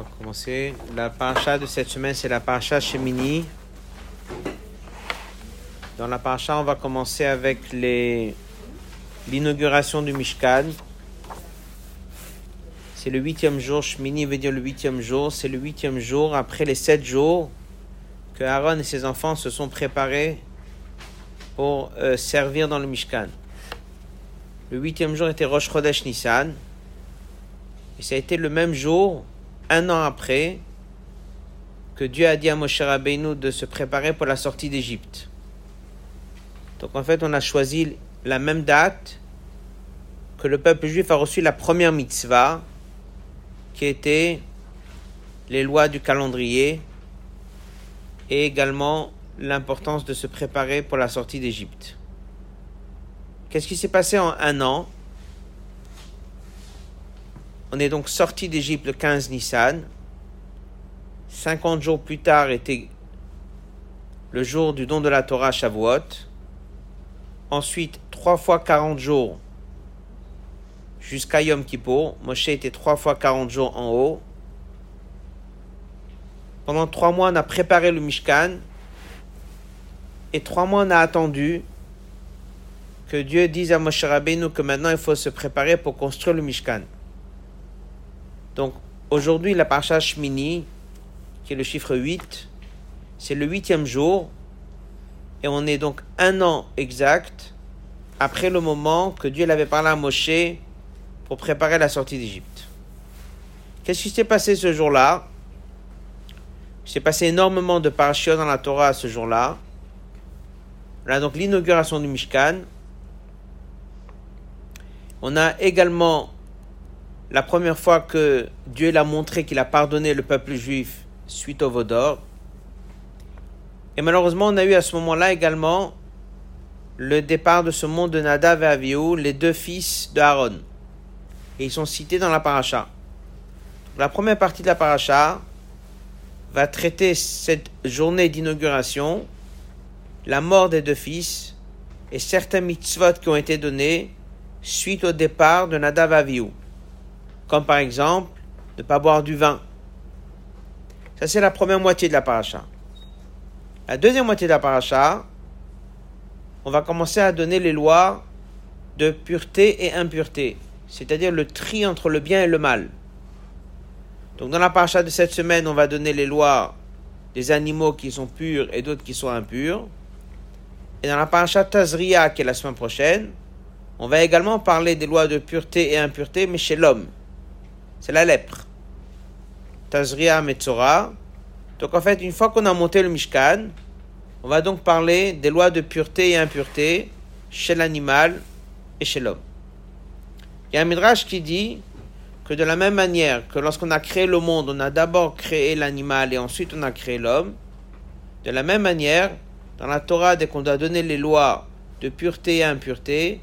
On va commencer. La paracha de cette semaine, c'est la paracha Shemini. Dans la paracha, on va commencer avec l'inauguration du Mishkan. C'est le huitième jour. Shemini veut dire le huitième jour. C'est le huitième jour après les sept jours que Aaron et ses enfants se sont préparés pour euh, servir dans le Mishkan. Le huitième jour était Rosh Chodesh Nissan. Et ça a été le même jour, un an après, que Dieu a dit à Moshe Rabbeinu de se préparer pour la sortie d'Égypte. Donc en fait, on a choisi la même date que le peuple juif a reçu la première mitzvah, qui était les lois du calendrier et également l'importance de se préparer pour la sortie d'Égypte. Qu'est-ce qui s'est passé en un an? On est donc sorti d'Égypte le 15 Nissan. 50 jours plus tard était le jour du don de la Torah Shavuot. Ensuite, 3 fois 40 jours jusqu'à Yom Kippur. Moshe était 3 fois 40 jours en haut. Pendant 3 mois, on a préparé le Mishkan. Et 3 mois, on a attendu que Dieu dise à Moshe Rabbeinu que maintenant il faut se préparer pour construire le Mishkan. Donc aujourd'hui, la parasha Shmini, qui est le chiffre 8, c'est le huitième jour, et on est donc un an exact après le moment que Dieu l'avait parlé à Moshe pour préparer la sortie d'Égypte. Qu'est-ce qui s'est passé ce jour-là? Il s'est passé énormément de parashiot dans la Torah ce jour-là. On donc l'inauguration du Mishkan, on a également la première fois que Dieu l'a montré qu'il a pardonné le peuple juif suite au Vaudor. Et malheureusement, on a eu à ce moment-là également le départ de ce monde de Nadav et Avihu, les deux fils d'Aaron. Et ils sont cités dans la paracha. La première partie de la paracha va traiter cette journée d'inauguration, la mort des deux fils et certains mitzvot qui ont été donnés suite au départ de Nadav Avihu. Comme par exemple, ne pas boire du vin. Ça, c'est la première moitié de la paracha. La deuxième moitié de la paracha, on va commencer à donner les lois de pureté et impureté, c'est-à-dire le tri entre le bien et le mal. Donc dans la paracha de cette semaine, on va donner les lois des animaux qui sont purs et d'autres qui sont impurs. Et dans la paracha Tazria, qui est la semaine prochaine, on va également parler des lois de pureté et impureté, mais chez l'homme. C'est la lèpre. Tazria Metzora. Donc en fait, une fois qu'on a monté le Mishkan, on va donc parler des lois de pureté et impureté chez l'animal et chez l'homme. Il y a un midrash qui dit que de la même manière que lorsqu'on a créé le monde, on a d'abord créé l'animal et ensuite on a créé l'homme, de la même manière, dans la Torah, dès qu'on doit donner les lois de pureté et impureté,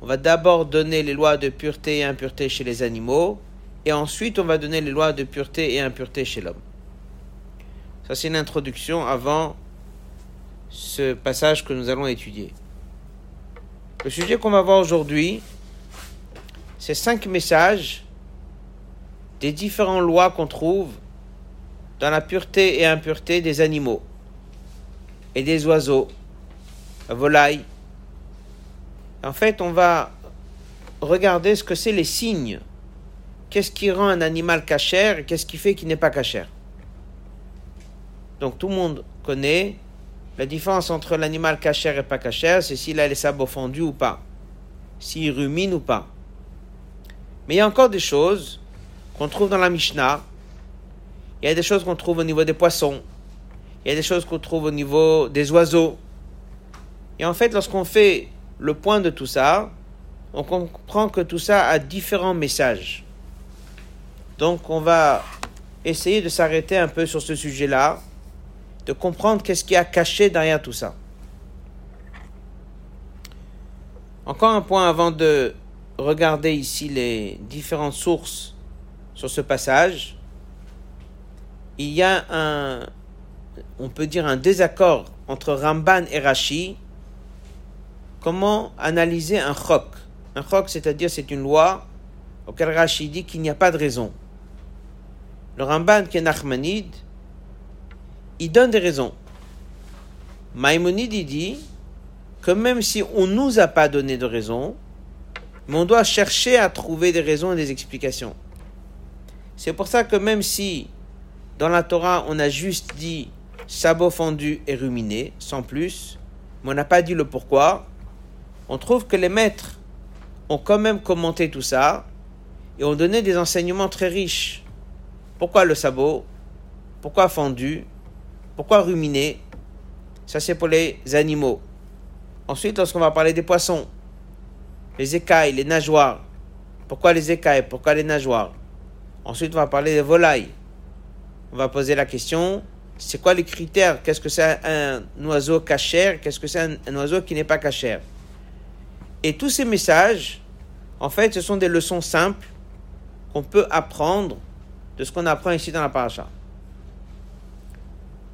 on va d'abord donner les lois de pureté et impureté chez les animaux, et ensuite on va donner les lois de pureté et impureté chez l'homme. Ça c'est une introduction avant ce passage que nous allons étudier. Le sujet qu'on va voir aujourd'hui, c'est cinq messages des différentes lois qu'on trouve dans la pureté et impureté des animaux et des oiseaux, la volaille, en fait, on va regarder ce que c'est les signes. Qu'est-ce qui rend un animal cachère et qu'est-ce qui fait qu'il n'est pas cachère? Donc tout le monde connaît la différence entre l'animal cachère et pas cachère, c'est s'il a les sabots fondus ou pas, s'il rumine ou pas. Mais il y a encore des choses qu'on trouve dans la Mishnah. Il y a des choses qu'on trouve au niveau des poissons. Il y a des choses qu'on trouve au niveau des oiseaux. Et en fait, lorsqu'on fait le point de tout ça, on comprend que tout ça a différents messages. Donc on va essayer de s'arrêter un peu sur ce sujet-là, de comprendre qu'est-ce qui a caché derrière tout ça. Encore un point avant de regarder ici les différentes sources sur ce passage. Il y a un, on peut dire un désaccord entre Ramban et Rashi comment analyser un chok? Un chok, c'est-à-dire c'est une loi auquel Rashi dit qu'il n'y a pas de raison. Le Ramban qui est il donne des raisons. Maïmonide il dit que même si on ne nous a pas donné de raisons, mais on doit chercher à trouver des raisons et des explications. C'est pour ça que même si dans la Torah on a juste dit sabot fendu et ruminé, sans plus, mais on n'a pas dit le pourquoi, on trouve que les maîtres ont quand même commenté tout ça et ont donné des enseignements très riches. Pourquoi le sabot? Pourquoi fendu? Pourquoi ruminé? Ça c'est pour les animaux. Ensuite, lorsqu'on va parler des poissons, les écailles, les nageoires. Pourquoi les écailles? Pourquoi les nageoires? Ensuite, on va parler des volailles. On va poser la question, c'est quoi les critères? Qu'est-ce que c'est un oiseau cachère? Qu'est-ce que c'est un, un, oiseau qui n'est pas cachère? Et tous ces messages, en fait, ce sont des leçons simples qu'on peut apprendre de ce qu'on apprend ici dans la paracha.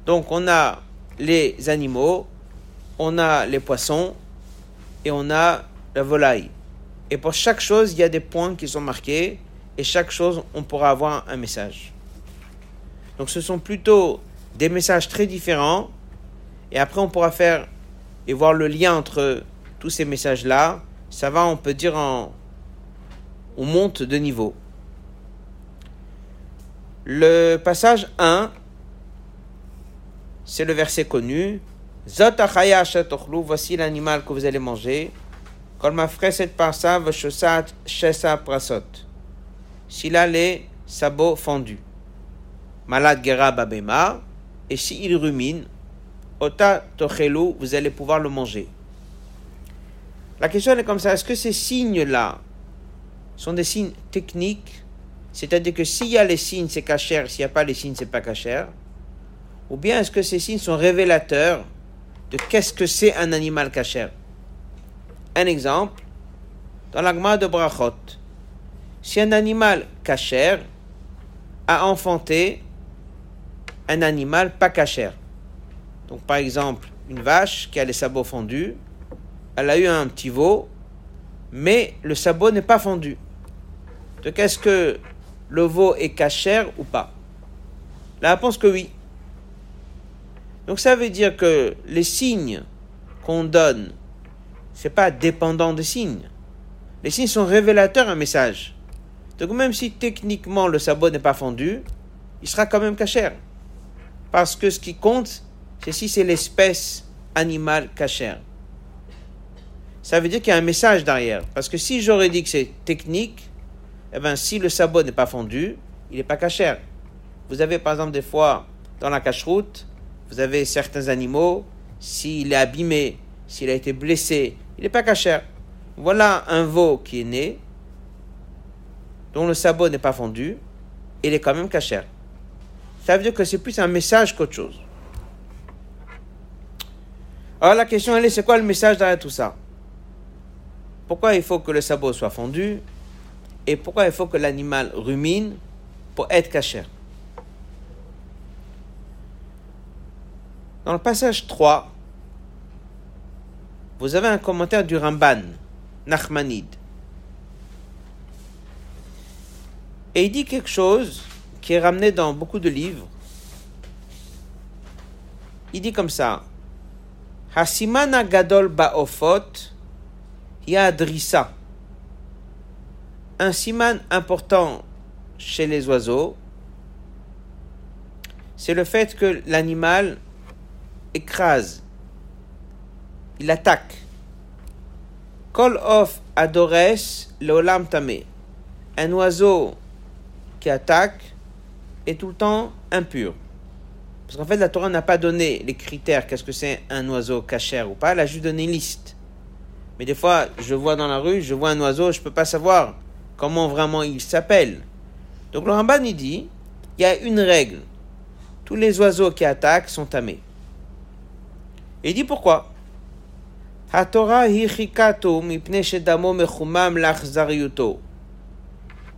Donc, on a les animaux, on a les poissons et on a la volaille. Et pour chaque chose, il y a des points qui sont marqués et chaque chose, on pourra avoir un message. Donc ce sont plutôt des messages très différents et après on pourra faire et voir le lien entre tous ces messages-là. Ça va, on peut dire, on monte de niveau. Le passage 1, c'est le verset connu. Voici l'animal que vous allez manger. S'il a les sabots fendus. Malade gera babema. Et s'il rumine, ota tochelu, vous allez pouvoir le manger. La question est comme ça. Est-ce que ces signes-là sont des signes techniques C'est-à-dire que s'il y a les signes, c'est cachère. S'il n'y a pas les signes, c'est pas cachère. Ou bien est-ce que ces signes sont révélateurs de qu'est-ce que c'est un animal cachère? Un exemple, dans l'agma de Brachot, si un animal cachère a enfanté un animal pas cachère, donc par exemple une vache qui a les sabots fondus, elle a eu un petit veau, mais le sabot n'est pas fondu. Donc est-ce que le veau est cachère ou pas? La réponse que oui. Donc ça veut dire que les signes qu'on donne, c'est pas dépendant des signes. Les signes sont révélateurs d'un message. Donc même si techniquement le sabot n'est pas fondu, il sera quand même cachère. Parce que ce qui compte, c'est si c'est l'espèce animale cachère. Ça veut dire qu'il y a un message derrière. Parce que si j'aurais dit que c'est technique, eh ben, si le sabot n'est pas fondu, il n'est pas cachère. Vous avez par exemple des fois dans la cache-route, vous avez certains animaux, s'il est abîmé, s'il a été blessé, il n'est pas cachère. Voilà un veau qui est né, dont le sabot n'est pas fondu, il est quand même cachère. Ça veut dire que c'est plus un message qu'autre chose. Alors la question elle est, c'est quoi le message derrière tout ça? Pourquoi il faut que le sabot soit fondu? Et pourquoi il faut que l'animal rumine pour être cachère Dans le passage 3, vous avez un commentaire du Ramban, Nachmanide. Et il dit quelque chose qui est ramené dans beaucoup de livres. Il dit comme ça Hasimana gadol ba'ofot yadrissa. Un siman important chez les oiseaux, c'est le fait que l'animal écrase, il attaque. Kol of adores leolam tamé. Un oiseau qui attaque est tout le temps impur. Parce qu'en fait, la Torah n'a pas donné les critères, qu'est-ce que c'est un oiseau cachère ou pas, elle a juste donné une liste. Mais des fois, je vois dans la rue, je vois un oiseau, je ne peux pas savoir comment vraiment il s'appelle. Donc le Ramban, il dit, il y a une règle. Tous les oiseaux qui attaquent sont tamés. Et il dit pourquoi?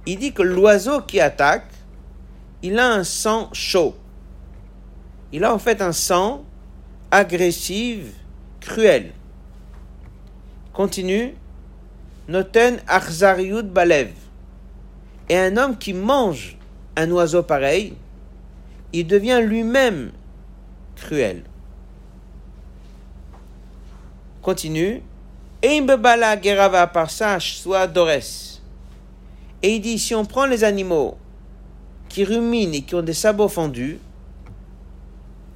Il dit que l'oiseau qui attaque, il a un sang chaud. Il a en fait un sang agressif, cruel. Continue. Noten achzariut balev. Et un homme qui mange un oiseau pareil, il devient lui-même cruel. Continue. Et soit Dores. Et il dit, si on prend les animaux qui ruminent et qui ont des sabots fendus,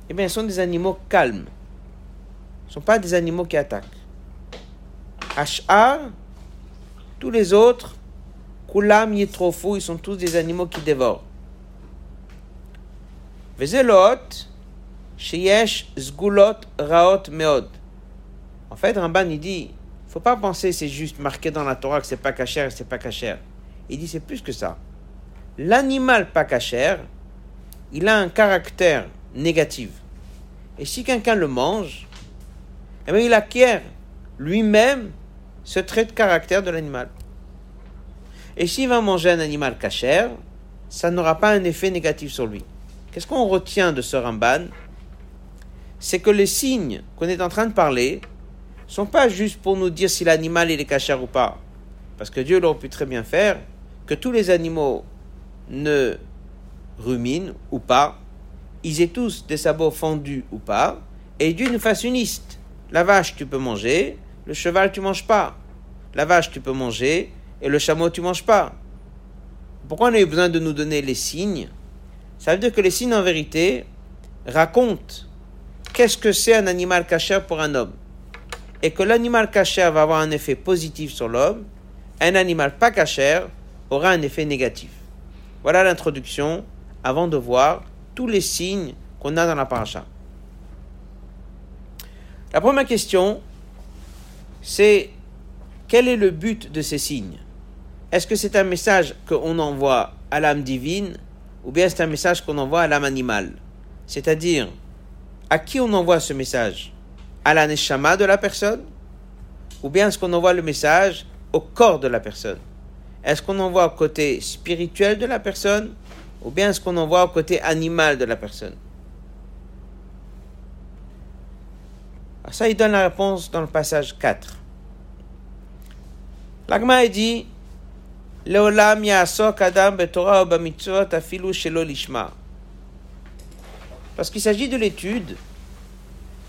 eh bien, ce sont des animaux calmes. Ce ne sont pas des animaux qui attaquent. Ash'ar, tous les autres, Kulam Yitrofu, ils sont tous des animaux qui dévorent. Vezelot, Sheyesh Zgulot Raot Meod. En fait, Ramban, il dit, faut pas penser c'est juste marqué dans la Torah que c'est pas cachère et c'est pas cachère. Il dit c'est plus que ça. L'animal pas cachère, il a un caractère négatif. Et si quelqu'un le mange, eh bien, il acquiert lui-même ce trait de caractère de l'animal. Et s'il va manger un animal cachère, ça n'aura pas un effet négatif sur lui. Qu'est-ce qu'on retient de ce Ramban? C'est que les signes qu'on est en train de parler sont pas juste pour nous dire si l'animal est cachère ou pas. Parce que Dieu l'aurait pu très bien faire que tous les animaux ne ruminent ou pas, ils aient tous des sabots fendus ou pas, et Dieu nous fasse une liste. La vache, tu peux manger, le cheval, tu manges pas. La vache, tu peux manger, et le chameau, tu manges pas. Pourquoi on a eu besoin de nous donner les signes? Ça veut dire que les signes, en vérité, racontent qu'est-ce que c'est un animal cachère pour un homme. Et que l'animal cachère va avoir un effet positif sur l'homme, un animal pas cachère aura un effet négatif. Voilà l'introduction avant de voir tous les signes qu'on a dans la paracha. La première question, c'est quel est le but de ces signes? Est-ce que c'est un message qu'on envoie à l'âme divine ou bien c'est un message qu'on envoie à l'âme animale? C'est-à-dire, à qui on envoie ce message? À la de la personne Ou bien est-ce qu'on envoie le message au corps de la personne? Est-ce qu'on envoie au côté spirituel de la personne ou bien est-ce qu'on envoie au côté animal de la personne? Alors Ça, il donne la réponse dans le passage 4. L'agma dit Leolam adam betorah afilu shelo lishma. Parce qu'il s'agit de l'étude,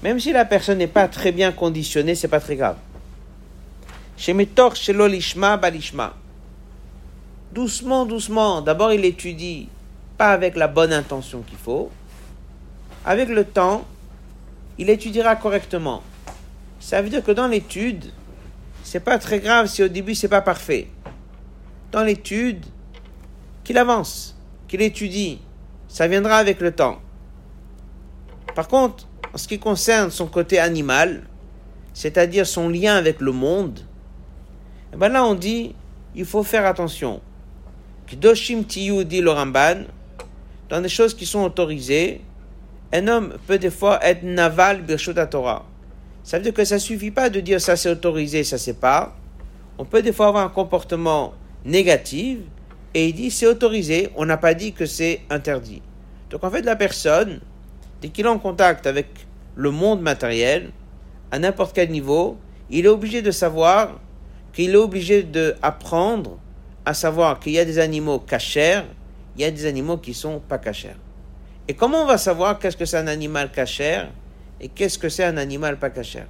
même si la personne n'est pas très bien conditionnée, c'est pas très grave. Shemitor shelo lishma balishma doucement, doucement. D'abord, il étudie, pas avec la bonne intention qu'il faut. Avec le temps, il étudiera correctement. Ça veut dire que dans l'étude, c'est pas très grave si au début c'est pas parfait. Dans l'étude, qu'il avance, qu'il étudie, ça viendra avec le temps. Par contre, en ce qui concerne son côté animal, c'est-à-dire son lien avec le monde, eh ben là on dit, il faut faire attention. Kdoshim tiyu dit le Ramban, dans des choses qui sont autorisées, un homme peut des fois être naval birshut Torah. Ça veut dire que ça ne suffit pas de dire ça c'est autorisé, ça c'est pas. On peut des fois avoir un comportement négatif et il dit c'est autorisé, on n'a pas dit que c'est interdit. Donc en fait la personne, dès qu'il est en contact avec le monde matériel, à n'importe quel niveau, il est obligé de savoir qu'il est obligé d'apprendre à savoir qu'il y a des animaux cachers, il y a des animaux qui sont pas cachers. Et comment on va savoir qu'est-ce que c'est un animal cachère? Et qu'est-ce que c'est un animal pas cachère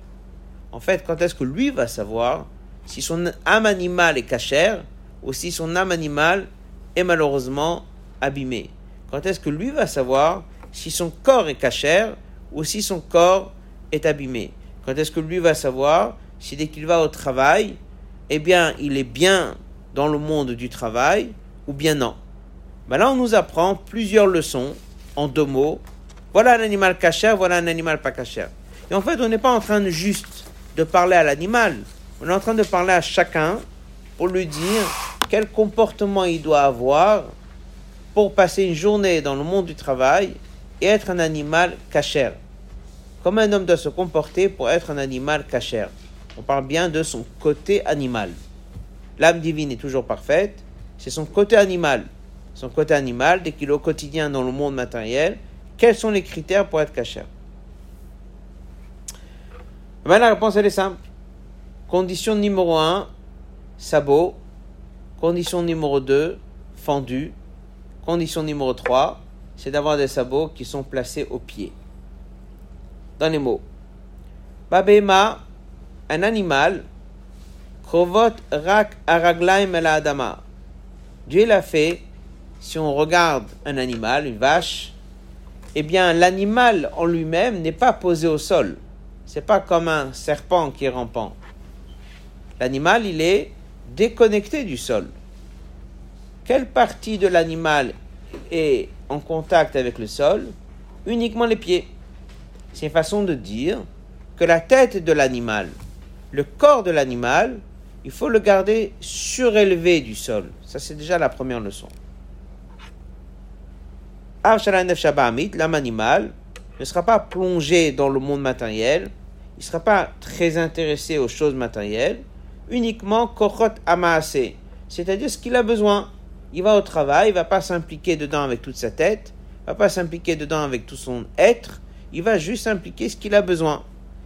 En fait, quand est-ce que lui va savoir si son âme animale est cachère ou si son âme animale est malheureusement abîmée? Quand est-ce que lui va savoir si son corps est cachère ou si son corps est abîmé? Quand est-ce que lui va savoir si dès qu'il va au travail, eh bien, il est bien dans le monde du travail ou bien non? Ben Là, on nous apprend plusieurs leçons en deux mots. Voilà un animal cachère, voilà un animal pas cachère. Et en fait, on n'est pas en train de juste de parler à l'animal, on est en train de parler à chacun pour lui dire quel comportement il doit avoir pour passer une journée dans le monde du travail et être un animal cachère. Comment un homme doit se comporter pour être un animal cachère. On parle bien de son côté animal. L'âme divine est toujours parfaite, c'est son côté animal. Son côté animal, dès qu'il est au quotidien dans le monde matériel, quels sont les critères pour être cachère? Ben, La réponse, est simple. Condition numéro 1, sabot. Condition numéro 2, fendu. Condition numéro 3, c'est d'avoir des sabots qui sont placés au pied. Dans les mots. Babema, un animal, krovot rak araglaim el adama. Dieu l'a fait, si on regarde un animal, une vache, eh bien l'animal en lui-même n'est pas posé au sol. C'est pas comme un serpent qui est rampant. L'animal, il est déconnecté du sol. Quelle partie de l'animal est en contact avec le sol? Uniquement les pieds. C'est une façon de dire que la tête de l'animal, le corps de l'animal, il faut le garder surélevé du sol. Ça, c'est déjà la première leçon. L'âme animal ne sera pas plongé dans le monde matériel, il ne sera pas très intéressé aux choses matérielles, uniquement kochot amaase, c'est-à-dire ce qu'il a besoin. Il va au travail, il va pas s'impliquer dedans avec toute sa tête, il va pas s'impliquer dedans avec tout son être, il va juste s'impliquer ce qu'il a besoin.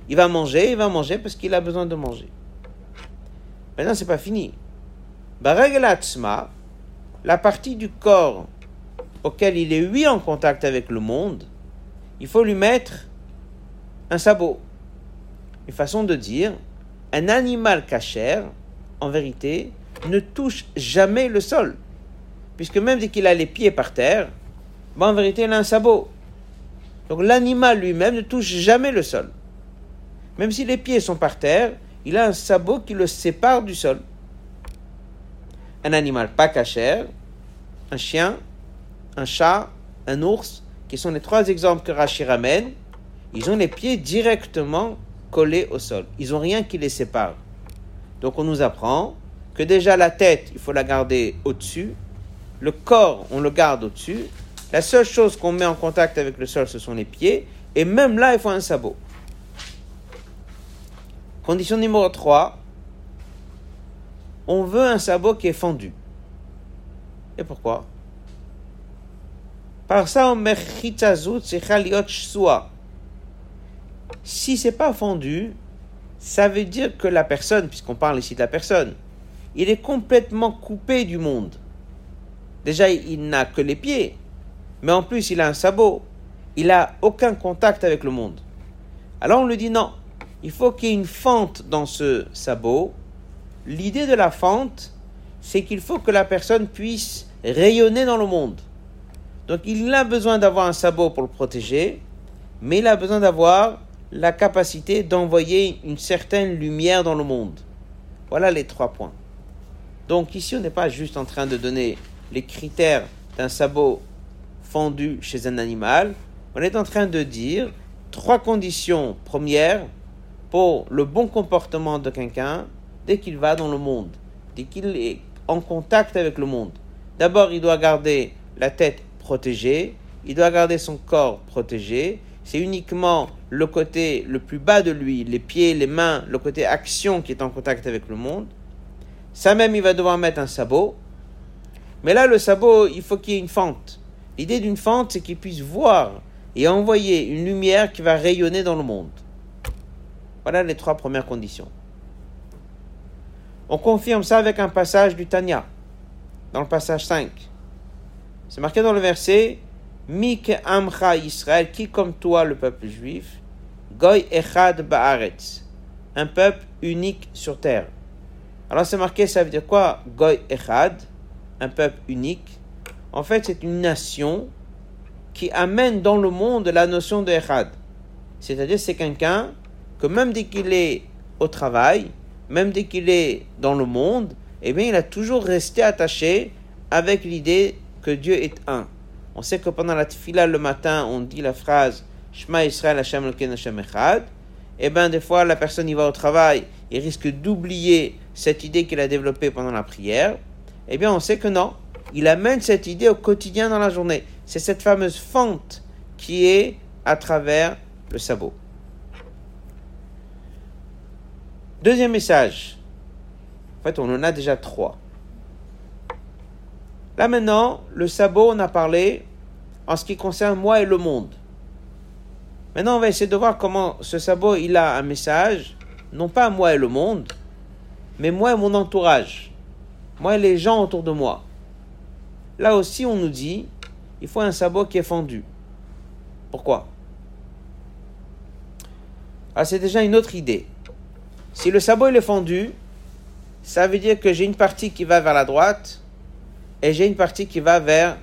Il va manger, il va manger parce qu'il a besoin de manger. Maintenant, c'est pas fini. la partie du corps auquel il est lui en contact avec le monde, il faut lui mettre un sabot. Une façon de dire, un animal cachère, en vérité, ne touche jamais le sol. Puisque même dès qu'il a les pieds par terre, ben, en vérité, il a un sabot. Donc l'animal lui-même ne touche jamais le sol. Même si les pieds sont par terre, il a un sabot qui le sépare du sol. Un animal pas cachère, un chien, un chat, un ours, qui sont les trois exemples que Rachid ramène, ils ont les pieds directement collés au sol. Ils n'ont rien qui les sépare. Donc on nous apprend que déjà la tête, il faut la garder au-dessus, le corps, on le garde au-dessus, la seule chose qu'on met en contact avec le sol, ce sont les pieds, et même là, il faut un sabot. Condition numéro 3, on veut un sabot qui est fendu. Et pourquoi? Par ça, Si c'est pas fendu, ça veut dire que la personne, puisqu'on parle ici de la personne, il est complètement coupé du monde. Déjà, il n'a que les pieds, mais en plus, il a un sabot. Il n'a aucun contact avec le monde. Alors on lui dit non, il faut qu'il y ait une fente dans ce sabot. L'idée de la fente, c'est qu'il faut que la personne puisse rayonner dans le monde. Donc il a besoin d'avoir un sabot pour le protéger, mais il a besoin d'avoir la capacité d'envoyer une certaine lumière dans le monde. Voilà les trois points. Donc ici, on n'est pas juste en train de donner les critères d'un sabot fendu chez un animal. On est en train de dire trois conditions premières pour le bon comportement de quelqu'un dès qu'il va dans le monde, dès qu'il est en contact avec le monde. D'abord, il doit garder la tête protégée, il doit garder son corps protégé. C'est uniquement le côté le plus bas de lui, les pieds, les mains, le côté action qui est en contact avec le monde. Ça même, il va devoir mettre un sabot. Mais là, le sabot, il faut qu'il y ait une fente. L'idée d'une fente, c'est qu'il puisse voir et envoyer une lumière qui va rayonner dans le monde. Voilà les trois premières conditions. On confirme ça avec un passage du Tanya, dans le passage 5. C'est marqué dans le verset Mik Amcha Israël, qui comme toi, le peuple juif, Goy Echad Baaretz, un peuple unique sur terre. Alors c'est marqué, ça veut dire quoi Goy Echad, un peuple unique? En fait, c'est une nation qui amène dans le monde la notion de Echad. C'est-à-dire, c'est quelqu'un que même dès qu'il est au travail, même dès qu'il est dans le monde, eh bien, il a toujours resté attaché avec l'idée que Dieu est un. On sait que pendant la tefila le matin, on dit la phrase Shema Israël Hashem Hashem Echad. Eh bien, des fois, la personne y va au travail, il risque d'oublier cette idée qu'il a développée pendant la prière. Eh bien, on sait que non. Il amène cette idée au quotidien dans la journée. C'est cette fameuse fente qui est à travers le sabot. Deuxième message. En fait, on en a déjà trois. Là maintenant, le sabot, on a parlé en ce qui concerne moi et le monde. Maintenant, on va essayer de voir comment ce sabot, il a un message, non pas moi et le monde, mais moi et mon entourage, moi et les gens autour de moi. Là aussi, on nous dit, il faut un sabot qui est fendu. Pourquoi? Ah, c'est déjà une autre idée. Si le sabot est fendu, ça veut dire que j'ai une partie qui va vers la droite et j'ai une partie qui va vers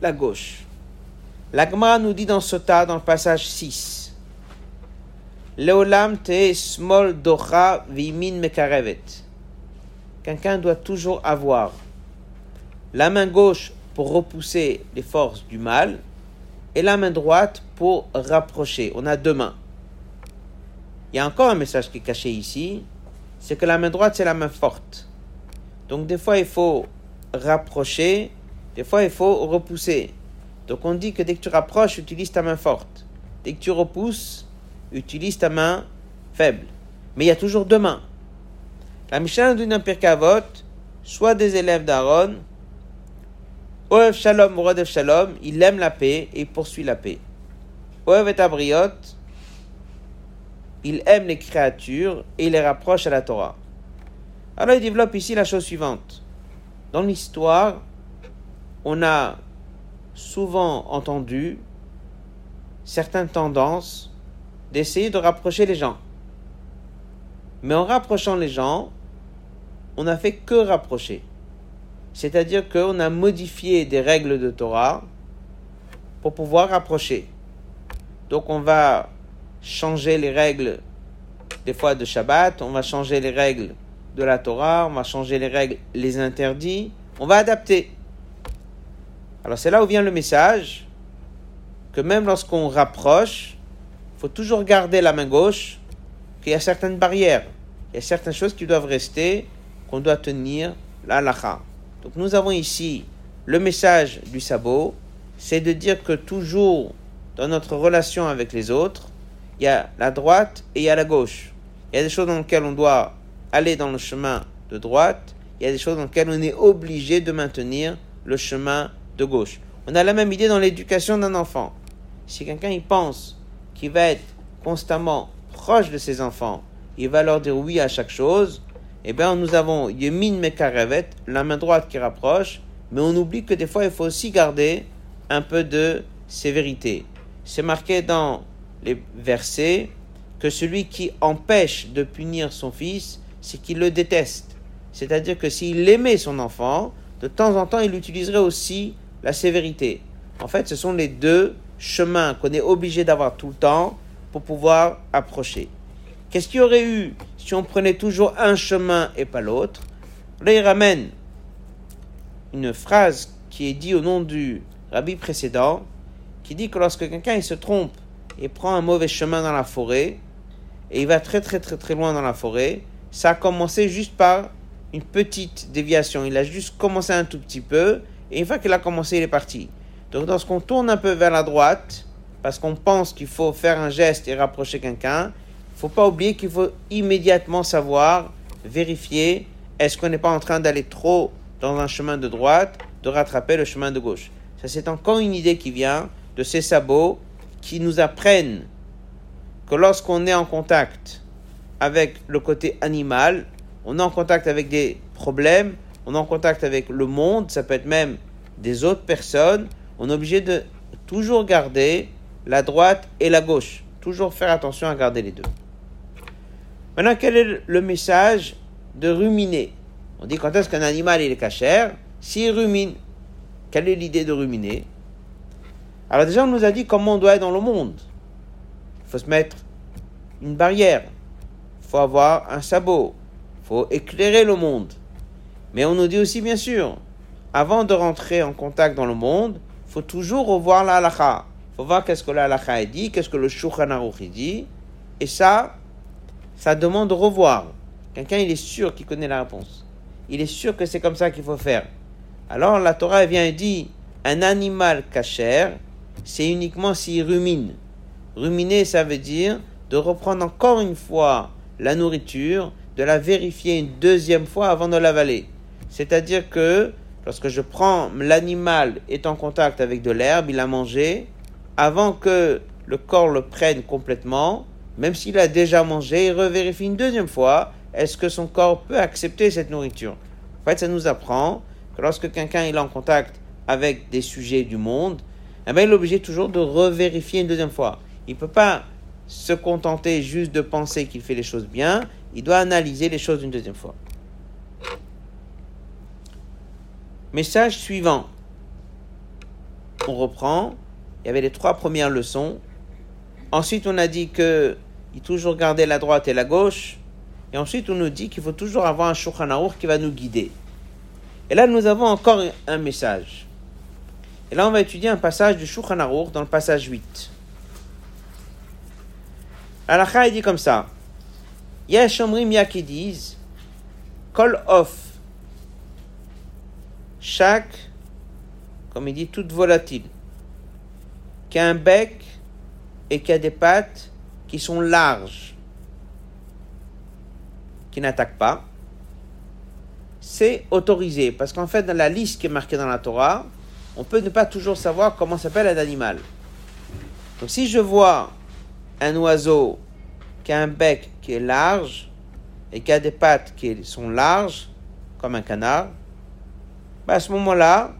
la gauche. L'Agma nous dit dans Sota, dans le passage 6, Leolam te smol docha vimin mekarevet. Quelqu'un doit toujours avoir la main gauche pour repousser les forces du mal et la main droite pour rapprocher. On a deux mains. Il y a encore un message qui est caché ici, c'est que la main droite, c'est la main forte. Donc des fois, il faut rapprocher, des fois, il faut repousser. Donc on dit que dès que tu rapproches, utilise ta main forte. Dès que tu repousses, utilise ta main faible. Mais il y a toujours deux mains. La Mishnah un Pirkavot, soit des élèves d'Aaron, Oev Shalom, Oev Shalom, il aime la paix et il poursuit la paix. Oev et Abriot, il aime les créatures et il les rapproche à la Torah. Alors il développe ici la chose suivante. Dans l'histoire, on a souvent entendu certaines tendances d'essayer de rapprocher les gens. Mais en rapprochant les gens, on n'a fait que rapprocher. C'est-à-dire qu'on a modifié des règles de Torah pour pouvoir rapprocher. Donc on va changer les règles des fois de Shabbat, on va changer les règles de la Torah, on va changer les règles, les interdits, on va adapter. Alors c'est là où vient le message que même lorsqu'on rapproche, il faut toujours garder la main gauche, qu'il y a certaines barrières, il y a certaines choses qui doivent rester, qu'on doit tenir la lacha. Donc nous avons ici le message du sabot, c'est de dire que toujours dans notre relation avec les autres, il y a la droite et il y a la gauche. Il y a des choses dans lesquelles on doit aller dans le chemin de droite, il y a des choses dans lesquelles on est obligé de maintenir le chemin de gauche. On a la même idée dans l'éducation d'un enfant. Si quelqu'un y pense qu'il va être constamment proche de ses enfants, il va leur dire oui à chaque chose, eh bien nous avons Yemin Mekarevet, la main droite qui rapproche, mais on oublie que des fois il faut aussi garder un peu de sévérité. C'est marqué dans les versets que celui qui empêche de punir son fils, c'est qu'il le déteste. C'est-à-dire que s'il aimait son enfant, de temps en temps, il utiliserait aussi la sévérité. En fait, ce sont les deux chemins qu'on est obligé d'avoir tout le temps pour pouvoir approcher. Qu'est-ce qu'il y aurait eu si on prenait toujours un chemin et pas l'autre? Là, il ramène une phrase qui est dite au nom du rabbi précédent, qui dit que lorsque quelqu'un se trompe et prend un mauvais chemin dans la forêt, et il va très très très très loin dans la forêt. Ça a commencé juste par une petite déviation. Il a juste commencé un tout petit peu et une fois qu'il a commencé, il est parti. Donc lorsqu'on tourne un peu vers la droite, parce qu'on pense qu'il faut faire un geste et rapprocher quelqu'un, il faut pas oublier qu'il faut immédiatement savoir, vérifier, est-ce qu'on n'est pas en train d'aller trop dans un chemin de droite, de rattraper le chemin de gauche. Ça c'est encore une idée qui vient de ces sabots qui nous apprennent que lorsqu'on est en contact avec le côté animal, on est en contact avec des problèmes, on est en contact avec le monde, ça peut être même des autres personnes, on est obligé de toujours garder la droite et la gauche. Toujours faire attention à garder les deux. Maintenant, quel est le message de ruminer? On dit quand est-ce qu'un animal est cachère? S'il rumine. Quelle est l'idée de ruminer? Alors déjà, on nous a dit comment on doit être dans le monde. Il faut se mettre une barrière. Faut avoir un sabot. Faut éclairer le monde. Mais on nous dit aussi, bien sûr, avant de rentrer en contact dans le monde, faut toujours revoir la halakha. Faut voir qu'est-ce que la halakha dit, qu'est-ce que le shulchan dit. Et ça, ça demande de revoir. Quelqu'un, il est sûr qu'il connaît la réponse. Il est sûr que c'est comme ça qu'il faut faire. Alors la Torah vient et dit, un animal cachère, c'est uniquement s'il rumine. Ruminer, ça veut dire de reprendre encore une fois la nourriture, de la vérifier une deuxième fois avant de l'avaler. C'est-à-dire que lorsque je prends l'animal est en contact avec de l'herbe, il a mangé, avant que le corps le prenne complètement, même s'il a déjà mangé, il revérifie une deuxième fois, est-ce que son corps peut accepter cette nourriture? En fait, ça nous apprend que lorsque quelqu'un est en contact avec des sujets du monde, eh ben, il est obligé toujours de revérifier une deuxième fois. Il ne peut pas se contenter juste de penser qu'il fait les choses bien, il doit analyser les choses une deuxième fois. Message suivant. On reprend. Il y avait les trois premières leçons. Ensuite, on a dit que il toujours garder la droite et la gauche. Et ensuite, on nous dit qu'il faut toujours avoir un Shulchan qui va nous guider. Et là, nous avons encore un message. Et là, on va étudier un passage du Shulchan dans le passage 8. Alakha, il dit comme ça. Il y a Shomrim qui disent Kol off. Chaque, comme il dit, toute volatile, qui a un bec et qui a des pattes qui sont larges, qui n'attaquent pas, c'est autorisé. Parce qu'en fait, dans la liste qui est marquée dans la Torah, on peut ne pas toujours savoir comment s'appelle un animal. Donc si je vois un oiseau qui a un bec qui est large et qui a des pattes qui sont larges, comme un canard, bah, à ce moment-là,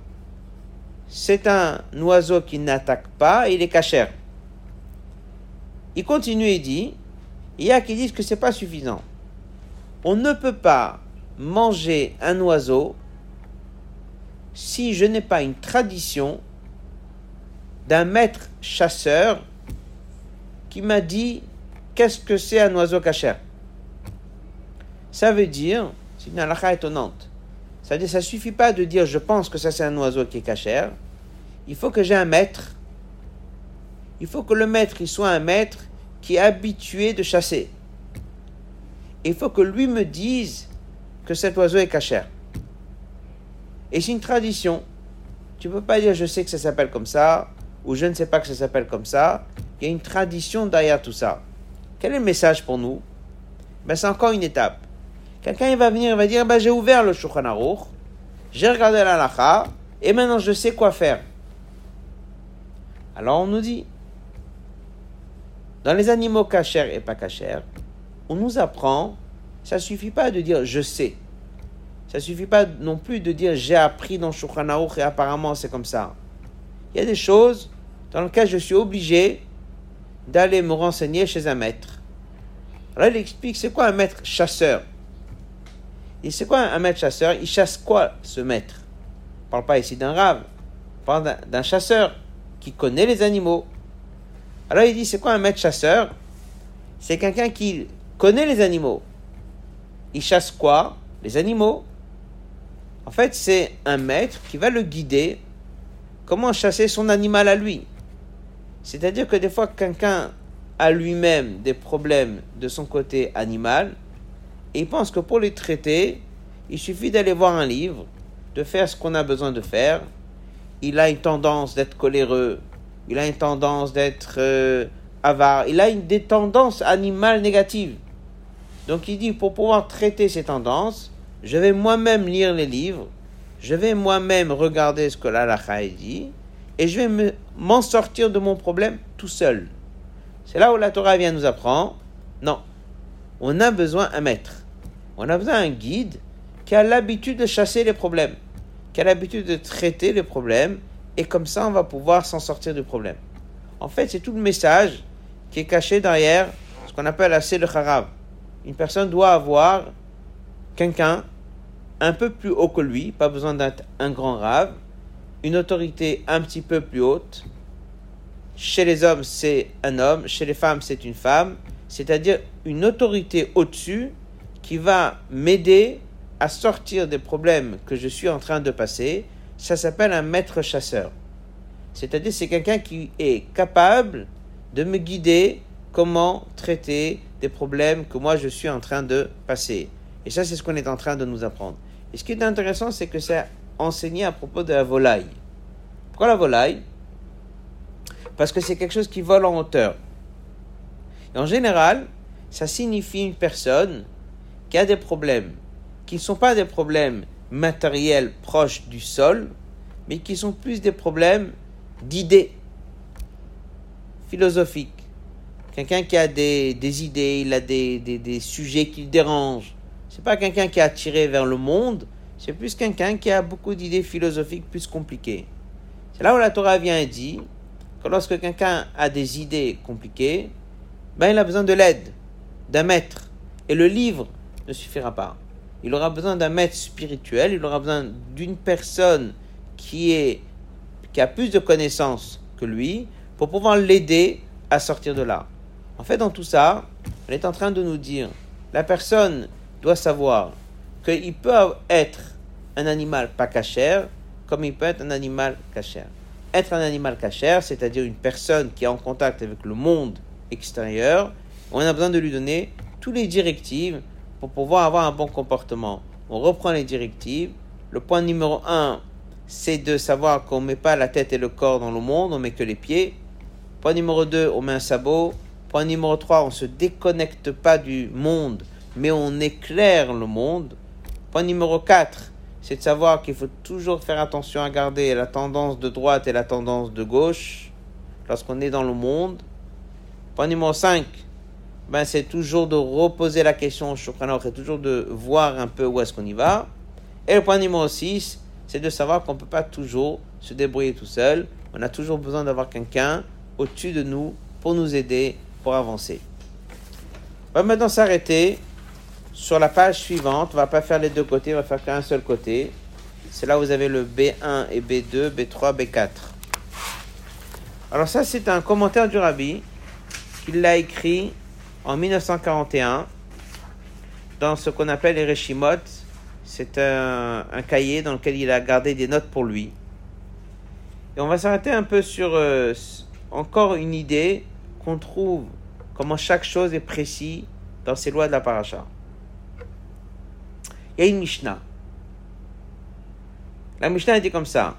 c'est un oiseau qui n'attaque pas et il est cachère. Il continue et dit, il y a qui disent que ce n'est pas suffisant. On ne peut pas manger un oiseau si je n'ai pas une tradition d'un maître chasseur qui m'a dit qu'est-ce que c'est un oiseau cachère? Ça veut dire, c'est une halakha étonnante. Ça ça suffit pas de dire je pense que ça c'est un oiseau qui est cachère. Il faut que j'ai un maître. Il faut que le maître il soit un maître qui est habitué de chasser. Il faut que lui me dise que cet oiseau est cachère. Et c'est une tradition. Tu ne peux pas dire je sais que ça s'appelle comme ça, ou je ne sais pas que ça s'appelle comme ça. Il y a une tradition derrière tout ça. Quel est le message pour nous? Ben, C'est encore une étape. Quelqu'un va venir et va dire ben, J'ai ouvert le Shulchan j'ai regardé la lacha, et maintenant je sais quoi faire. Alors on nous dit dans les animaux cachers et pas cachers, on nous apprend ça suffit pas de dire je sais. Ça suffit pas non plus de dire j'ai appris dans Shulchan et apparemment c'est comme ça. Il y a des choses dans lesquelles je suis obligé d'aller me renseigner chez un maître. Alors il explique c'est quoi un maître chasseur? Et c'est quoi un maître chasseur? Il chasse quoi ce maître? On parle pas ici d'un rave, on parle d'un chasseur qui connaît les animaux. Alors il dit c'est quoi un maître chasseur? C'est quelqu'un qui connaît les animaux. Il chasse quoi? Les animaux. En fait, c'est un maître qui va le guider comment chasser son animal à lui. C'est-à-dire que des fois, quelqu'un a lui-même des problèmes de son côté animal, et il pense que pour les traiter, il suffit d'aller voir un livre, de faire ce qu'on a besoin de faire. Il a une tendance d'être coléreux, il a une tendance d'être euh, avare, il a une, des tendances animales négatives. Donc il dit, pour pouvoir traiter ces tendances, je vais moi-même lire les livres, je vais moi-même regarder ce que l'Allah dit, et je vais m'en sortir de mon problème tout seul. C'est là où la Torah vient nous apprendre. Non, on a besoin d'un maître. On a besoin d'un guide qui a l'habitude de chasser les problèmes, qui a l'habitude de traiter les problèmes, et comme ça on va pouvoir s'en sortir du problème. En fait, c'est tout le message qui est caché derrière ce qu'on appelle la le Harab. Une personne doit avoir quelqu'un un peu plus haut que lui, pas besoin d'être un grand rave, une autorité un petit peu plus haute. Chez les hommes, c'est un homme, chez les femmes, c'est une femme, c'est-à-dire une autorité au-dessus qui va m'aider à sortir des problèmes que je suis en train de passer. Ça s'appelle un maître chasseur. C'est-à-dire c'est quelqu'un qui est capable de me guider comment traiter des problèmes que moi je suis en train de passer. Et ça, c'est ce qu'on est en train de nous apprendre. Et ce qui est intéressant, c'est que c'est enseigné à propos de la volaille. Pourquoi la volaille? Parce que c'est quelque chose qui vole en hauteur. Et en général, ça signifie une personne qui a des problèmes, qui ne sont pas des problèmes matériels proches du sol, mais qui sont plus des problèmes d'idées philosophiques. Quelqu'un qui a des, idées, il a des, des, des sujets qui le dérangent. C'est pas quelqu'un qui est attiré vers le monde, c'est plus quelqu'un qui a beaucoup d'idées philosophiques plus compliquées. C'est là où la Torah vient et dit que lorsque quelqu'un a des idées compliquées, ben il a besoin de l'aide, d'un maître. Et le livre ne suffira pas. Il aura besoin d'un maître spirituel, il aura besoin d'une personne qui, est, qui a plus de connaissances que lui pour pouvoir l'aider à sortir de là. En fait, dans tout ça, on est en train de nous dire, la personne doit savoir qu'il peut être un animal pas cachère, comme il peut être un animal cachère. Être un animal cachère, c'est-à-dire une personne qui est en contact avec le monde extérieur, on a besoin de lui donner toutes les directives pour pouvoir avoir un bon comportement. On reprend les directives. Le point numéro un, c'est de savoir qu'on ne met pas la tête et le corps dans le monde, on met que les pieds. Point numéro 2, on met un sabot. Point numéro 3, on ne se déconnecte pas du monde, mais on éclaire le monde. Point numéro 4, c'est de savoir qu'il faut toujours faire attention à garder la tendance de droite et la tendance de gauche lorsqu'on est dans le monde. Point numéro 5, ben c'est toujours de reposer la question au Shukranor et toujours de voir un peu où est-ce qu'on y va. Et le point numéro 6, c'est de savoir qu'on ne peut pas toujours se débrouiller tout seul. On a toujours besoin d'avoir quelqu'un au-dessus de nous pour nous aider, pour avancer. On va maintenant s'arrêter sur la page suivante. On va pas faire les deux côtés, on va faire qu'un seul côté. C'est là où vous avez le B1 et B2, B3, B4. Alors ça, c'est un commentaire du rabbi. Il l'a écrit en 1941 dans ce qu'on appelle les Reshimot. C'est un, cahier dans lequel il a gardé des notes pour lui. Et on va s'arrêter un peu sur euh, encore une idée qu'on trouve comment chaque chose est précise dans ces lois de la paracha. Il y a une Mishnah. La Mishnah dit comme ça.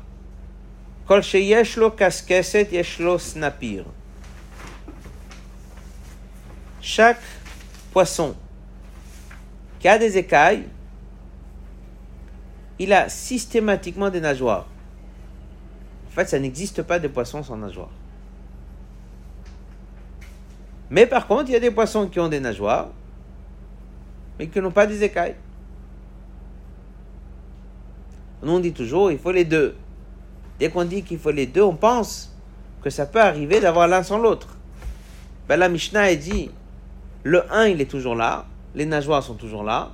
Kol yeshlo kaskeset yeshlo snapir. Chaque poisson qui a des écailles, il a systématiquement des nageoires. En fait, ça n'existe pas de poissons sans nageoires. Mais par contre, il y a des poissons qui ont des nageoires, mais qui n'ont pas des écailles. Nous, on dit toujours, il faut les deux. Dès qu'on dit qu'il faut les deux, on pense que ça peut arriver d'avoir l'un sans l'autre. Ben, la Mishnah dit, le 1, il est toujours là, les nageoires sont toujours là.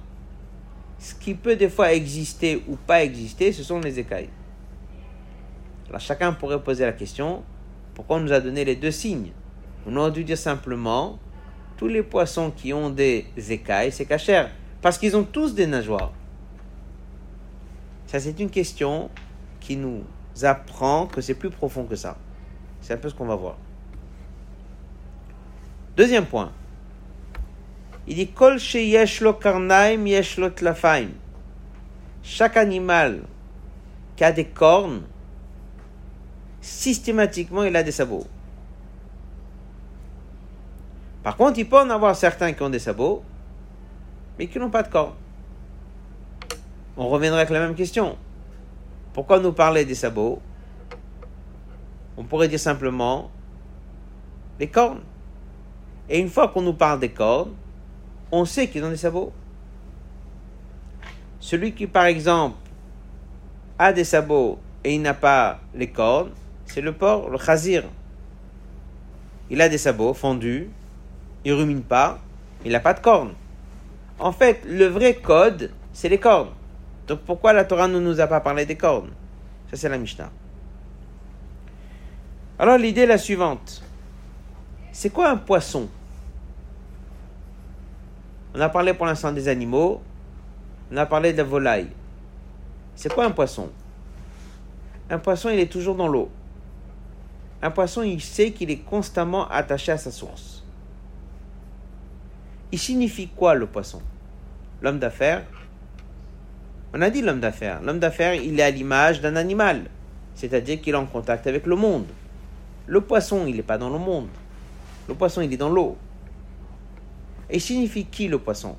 Ce qui peut des fois exister ou pas exister, ce sont les écailles. Alors chacun pourrait poser la question, pourquoi on nous a donné les deux signes? On aurait dû dire simplement, tous les poissons qui ont des écailles, c'est cachère, parce qu'ils ont tous des nageoires. Ça, c'est une question qui nous apprend que c'est plus profond que ça. C'est un peu ce qu'on va voir. Deuxième point. Il dit Kol karnaim. Chaque animal qui a des cornes, systématiquement, il a des sabots. Par contre, il peut en avoir certains qui ont des sabots, mais qui n'ont pas de cornes on reviendrait avec la même question. Pourquoi nous parler des sabots? On pourrait dire simplement les cornes. Et une fois qu'on nous parle des cornes, on sait qu'ils ont des sabots. Celui qui, par exemple, a des sabots et il n'a pas les cornes, c'est le porc, le chazir. Il a des sabots fondus, il rumine pas, il n'a pas de cornes. En fait, le vrai code, c'est les cornes. Donc pourquoi la Torah ne nous a pas parlé des cornes? Ça c'est la Mishnah. Alors l'idée est la suivante. C'est quoi un poisson? On a parlé pour l'instant des animaux, on a parlé de la volaille. C'est quoi un poisson? Un poisson, il est toujours dans l'eau. Un poisson, il sait qu'il est constamment attaché à sa source. Il signifie quoi le poisson? L'homme d'affaires, on a dit l'homme d'affaires. L'homme d'affaires, il est à l'image d'un animal, c'est-à-dire qu'il est en contact avec le monde. Le poisson, il n'est pas dans le monde. Le poisson, il est dans l'eau. Et signifie qui le poisson?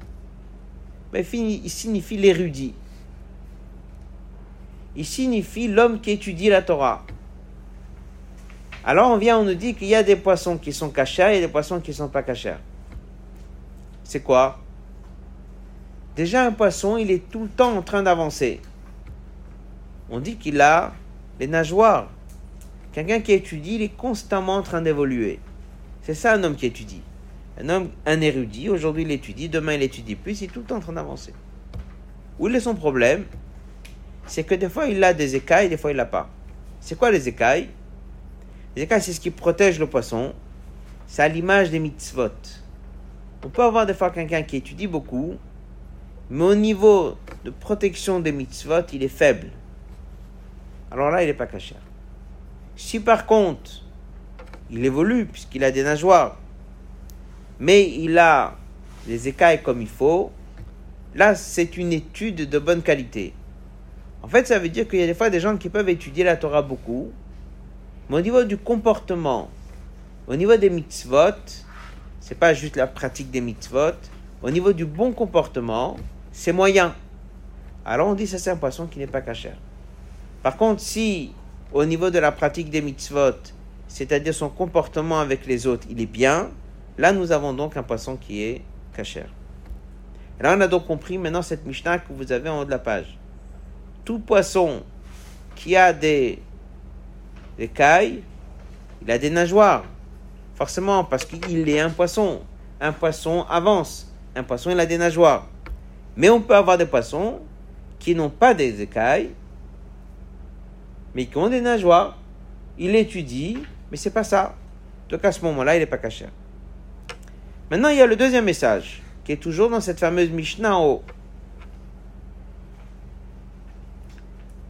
Ben, Il signifie l'érudit. Il signifie l'homme qui étudie la Torah. Alors on vient, on nous dit qu'il y a des poissons qui sont cachés et des poissons qui ne sont pas cachés. C'est quoi? Déjà, un poisson, il est tout le temps en train d'avancer. On dit qu'il a les nageoires. Quelqu'un qui étudie, il est constamment en train d'évoluer. C'est ça un homme qui étudie. Un homme, un érudit, aujourd'hui il étudie, demain il étudie plus, il est tout le temps en train d'avancer. Où est son problème? C'est que des fois il a des écailles, des fois il n'a pas. C'est quoi les écailles? Les écailles, c'est ce qui protège le poisson. C'est à l'image des mitzvot. On peut avoir des fois quelqu'un qui étudie beaucoup, mais au niveau de protection des mitzvot, il est faible. Alors là, il n'est pas caché. Si par contre, il évolue, puisqu'il a des nageoires, mais il a des écailles comme il faut, là, c'est une étude de bonne qualité. En fait, ça veut dire qu'il y a des fois des gens qui peuvent étudier la Torah beaucoup, mais au niveau du comportement, au niveau des mitzvot, c'est pas juste la pratique des mitzvot, au niveau du bon comportement, c'est moyen. Alors on dit ça c'est un poisson qui n'est pas cachère. Par contre, si au niveau de la pratique des mitzvot, c'est-à-dire son comportement avec les autres, il est bien, là nous avons donc un poisson qui est cachère. Là on a donc compris maintenant cette Mishnah que vous avez en haut de la page. Tout poisson qui a des écailles, il a des nageoires. Forcément, parce qu'il est un poisson. Un poisson avance. Un poisson, il a des nageoires. Mais on peut avoir des poissons qui n'ont pas des écailles, mais qui ont des nageoires. Il étudie, mais c'est pas ça. Donc à ce moment-là, il n'est pas caché. Maintenant, il y a le deuxième message, qui est toujours dans cette fameuse Mishnah en.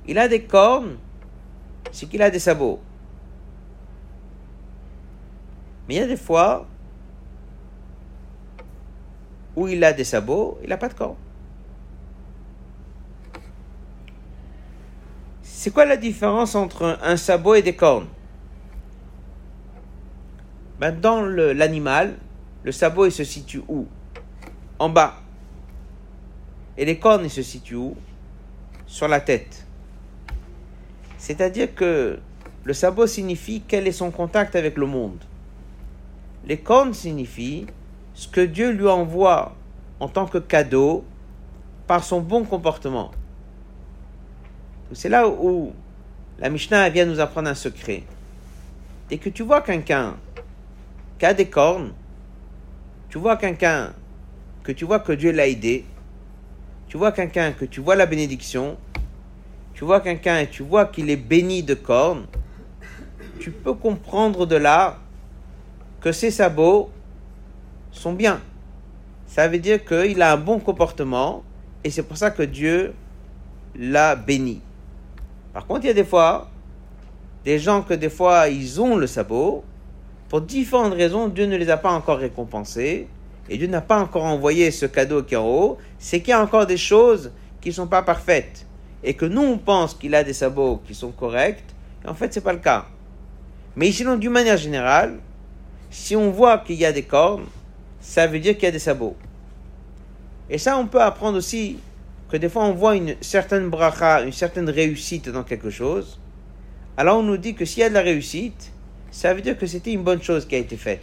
Il a des cornes, c'est qu'il a des sabots. Mais il y a des fois où il a des sabots, il n'a pas de cornes. C'est quoi la différence entre un sabot et des cornes? Ben, Dans l'animal, le, sabot se situe où? En bas. Et les cornes se situent où? Sur la tête. C'est-à-dire que le sabot signifie quel est son contact avec le monde. Les cornes signifient ce que Dieu lui envoie en tant que cadeau par son bon comportement. C'est là où la Mishnah vient nous apprendre un secret. Dès que tu vois quelqu'un qui a des cornes, tu vois quelqu'un que tu vois que Dieu l'a aidé, tu vois quelqu'un que tu vois la bénédiction, tu vois quelqu'un et tu vois qu'il est béni de cornes, tu peux comprendre de là que ses sabots sont bien. Ça veut dire qu'il a un bon comportement et c'est pour ça que Dieu l'a béni. Par contre, il y a des fois, des gens que des fois, ils ont le sabot, pour différentes raisons, Dieu ne les a pas encore récompensés, et Dieu n'a pas encore envoyé ce cadeau qui est en haut, c'est qu'il y a encore des choses qui ne sont pas parfaites, et que nous, on pense qu'il a des sabots qui sont corrects, et en fait, ce n'est pas le cas. Mais sinon, d'une manière générale, si on voit qu'il y a des cornes, ça veut dire qu'il y a des sabots. Et ça, on peut apprendre aussi que des fois on voit une certaine bracha, une certaine réussite dans quelque chose. Alors on nous dit que s'il y a de la réussite, ça veut dire que c'était une bonne chose qui a été faite.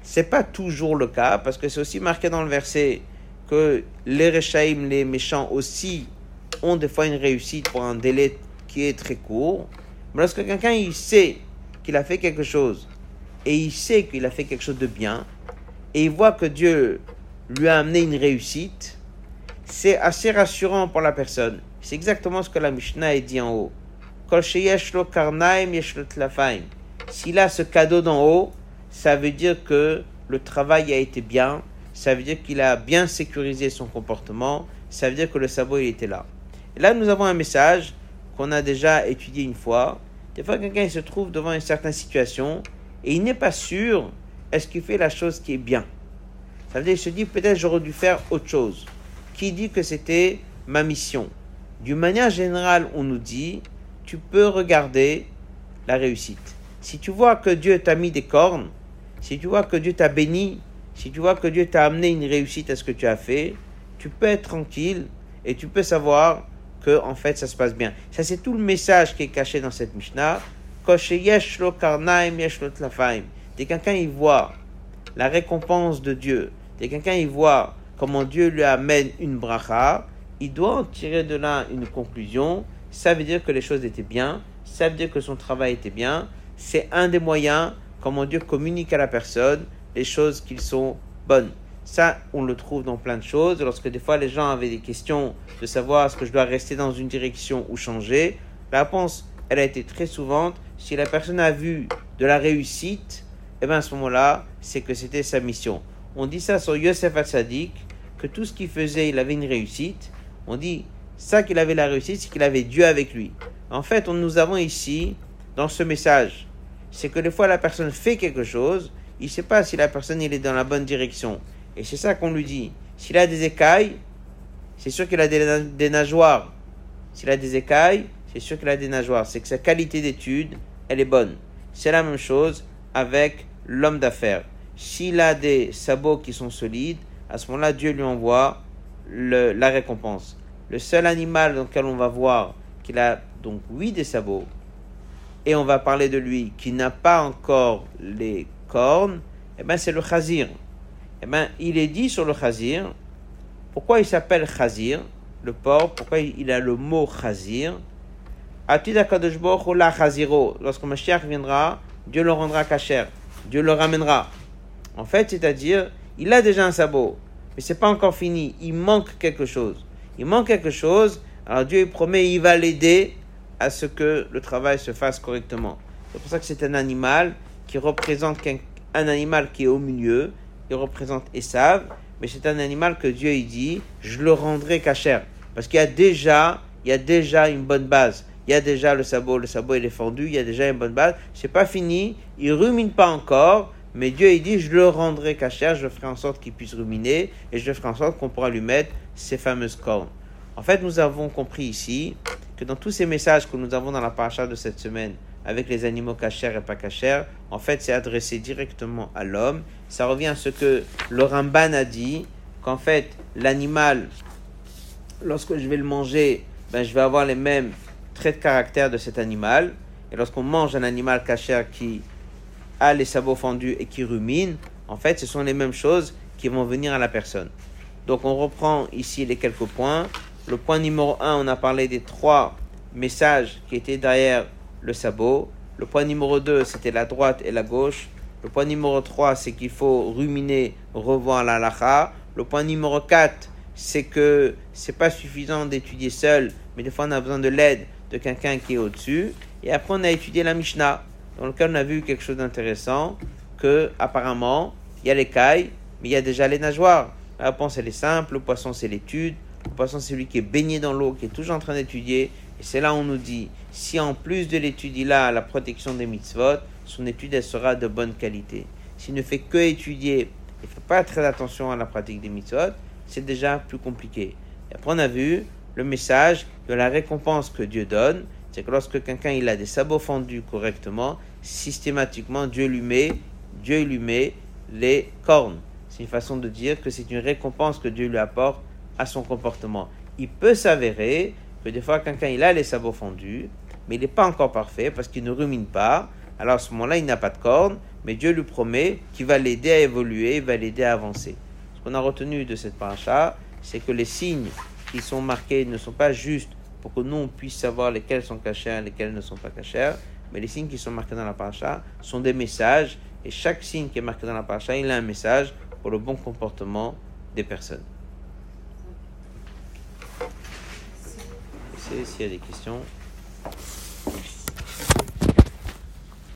C'est pas toujours le cas, parce que c'est aussi marqué dans le verset que les Rechaim, les méchants aussi, ont des fois une réussite pour un délai qui est très court. Mais lorsque quelqu'un il sait qu'il a fait quelque chose et il sait qu'il a fait quelque chose de bien, et il voit que Dieu lui a amené une réussite, c'est assez rassurant pour la personne. C'est exactement ce que la Mishnah a dit en haut. S'il a ce cadeau d'en haut, ça veut dire que le travail a été bien, ça veut dire qu'il a bien sécurisé son comportement, ça veut dire que le sabot il était là. Et là, nous avons un message qu'on a déjà étudié une fois. Des fois, quelqu'un se trouve devant une certaine situation et il n'est pas sûr est-ce qu'il fait la chose qui est bien. Ça veut dire qu'il se dit peut-être j'aurais dû faire autre chose. Qui dit que c'était ma mission D'une manière générale, on nous dit tu peux regarder la réussite. Si tu vois que Dieu t'a mis des cornes, si tu vois que Dieu t'a béni, si tu vois que Dieu t'a amené une réussite à ce que tu as fait, tu peux être tranquille et tu peux savoir que en fait ça se passe bien. Ça c'est tout le message qui est caché dans cette Mishnah. Dès quelqu'un y voit la récompense de Dieu, dès quelqu'un y voit comment Dieu lui amène une bracha, il doit en tirer de là une conclusion. Ça veut dire que les choses étaient bien, ça veut dire que son travail était bien. C'est un des moyens comment Dieu communique à la personne les choses qui sont bonnes. Ça, on le trouve dans plein de choses. Lorsque des fois les gens avaient des questions de savoir est-ce que je dois rester dans une direction ou changer, la réponse, elle a été très souvent, si la personne a vu de la réussite, eh bien à ce moment-là, c'est que c'était sa mission. On dit ça sur Yosef Hatzadik, que tout ce qu'il faisait, il avait une réussite. On dit ça qu'il avait la réussite, c'est qu'il avait Dieu avec lui. En fait, on, nous avons ici, dans ce message, c'est que des fois la personne fait quelque chose, il ne sait pas si la personne il est dans la bonne direction. Et c'est ça qu'on lui dit. S'il a des écailles, c'est sûr qu'il a des, des nageoires. S'il a des écailles, c'est sûr qu'il a des nageoires. C'est que sa qualité d'étude, elle est bonne. C'est la même chose avec l'homme d'affaires. S'il a des sabots qui sont solides, à ce moment-là, Dieu lui envoie la récompense. Le seul animal dans lequel on va voir qu'il a donc oui des sabots, et on va parler de lui qui n'a pas encore les cornes, eh ben c'est le chazir. Eh ben il est dit sur le chazir, pourquoi il s'appelle chazir, le porc, pourquoi il a le mot chazir Lorsque Mashiach viendra, Dieu le rendra kacher, Dieu le ramènera. En fait, c'est-à-dire, il a déjà un sabot, mais c'est pas encore fini, il manque quelque chose. Il manque quelque chose, alors Dieu promet, il va l'aider à ce que le travail se fasse correctement. C'est pour ça que c'est un animal qui représente un, animal qui est au milieu, il représente Esav, mais c'est un animal que Dieu il dit, je le rendrai cachère. Parce qu'il y a déjà, il y a déjà une bonne base. Il y a déjà le sabot, le sabot est défendu, il y a déjà une bonne base. C'est pas fini, il rumine pas encore, mais Dieu il dit, je le rendrai cachère, je ferai en sorte qu'il puisse ruminer, et je ferai en sorte qu'on pourra lui mettre ces fameuses cornes. En fait, nous avons compris ici que dans tous ces messages que nous avons dans la paracha de cette semaine, avec les animaux cachers et pas cachers, en fait, c'est adressé directement à l'homme. Ça revient à ce que le Ramban a dit, qu'en fait, l'animal, lorsque je vais le manger, ben, je vais avoir les mêmes traits de caractère de cet animal. Et lorsqu'on mange un animal cacher qui a les sabots fendus et qui rumine, en fait, ce sont les mêmes choses qui vont venir à la personne. Donc, on reprend ici les quelques points. Le point numéro 1, on a parlé des trois messages qui étaient derrière le sabot. Le point numéro 2, c'était la droite et la gauche. Le point numéro 3, c'est qu'il faut ruminer, revoir la lacha. Le point numéro 4, c'est que c'est pas suffisant d'étudier seul, mais des fois on a besoin de l'aide de quelqu'un qui est au-dessus. Et après, on a étudié la Mishnah, dans lequel on a vu quelque chose d'intéressant, que apparemment, il y a les cailles, mais il y a déjà les nageoires. La réponse, elle est simple, le poisson, c'est l'étude. Le poisson, c'est celui qui est baigné dans l'eau, qui est toujours en train d'étudier. Et c'est là où on nous dit, si en plus de l'étude, il a la protection des mitzvot, son étude, elle sera de bonne qualité. S'il ne fait que étudier et ne fait pas très attention à la pratique des mitzvot, c'est déjà plus compliqué. Et après, on a vu le message de la récompense que Dieu donne. C'est que lorsque quelqu'un il a des sabots fendus correctement, systématiquement, Dieu lui met, Dieu lui met les cornes. C'est une façon de dire que c'est une récompense que Dieu lui apporte à son comportement. Il peut s'avérer que des fois, quelqu'un il a les sabots fondus, mais il n'est pas encore parfait parce qu'il ne rumine pas. Alors à ce moment-là, il n'a pas de cornes, mais Dieu lui promet qu'il va l'aider à évoluer, il va l'aider à avancer. Ce qu'on a retenu de cette paracha, c'est que les signes qui sont marqués ne sont pas juste pour que nous on puisse savoir lesquels sont cachés, lesquels ne sont pas cachés, mais les signes qui sont marqués dans la paracha sont des messages, et chaque signe qui est marqué dans la paracha, il a un message pour le bon comportement des personnes. s'il y a des questions.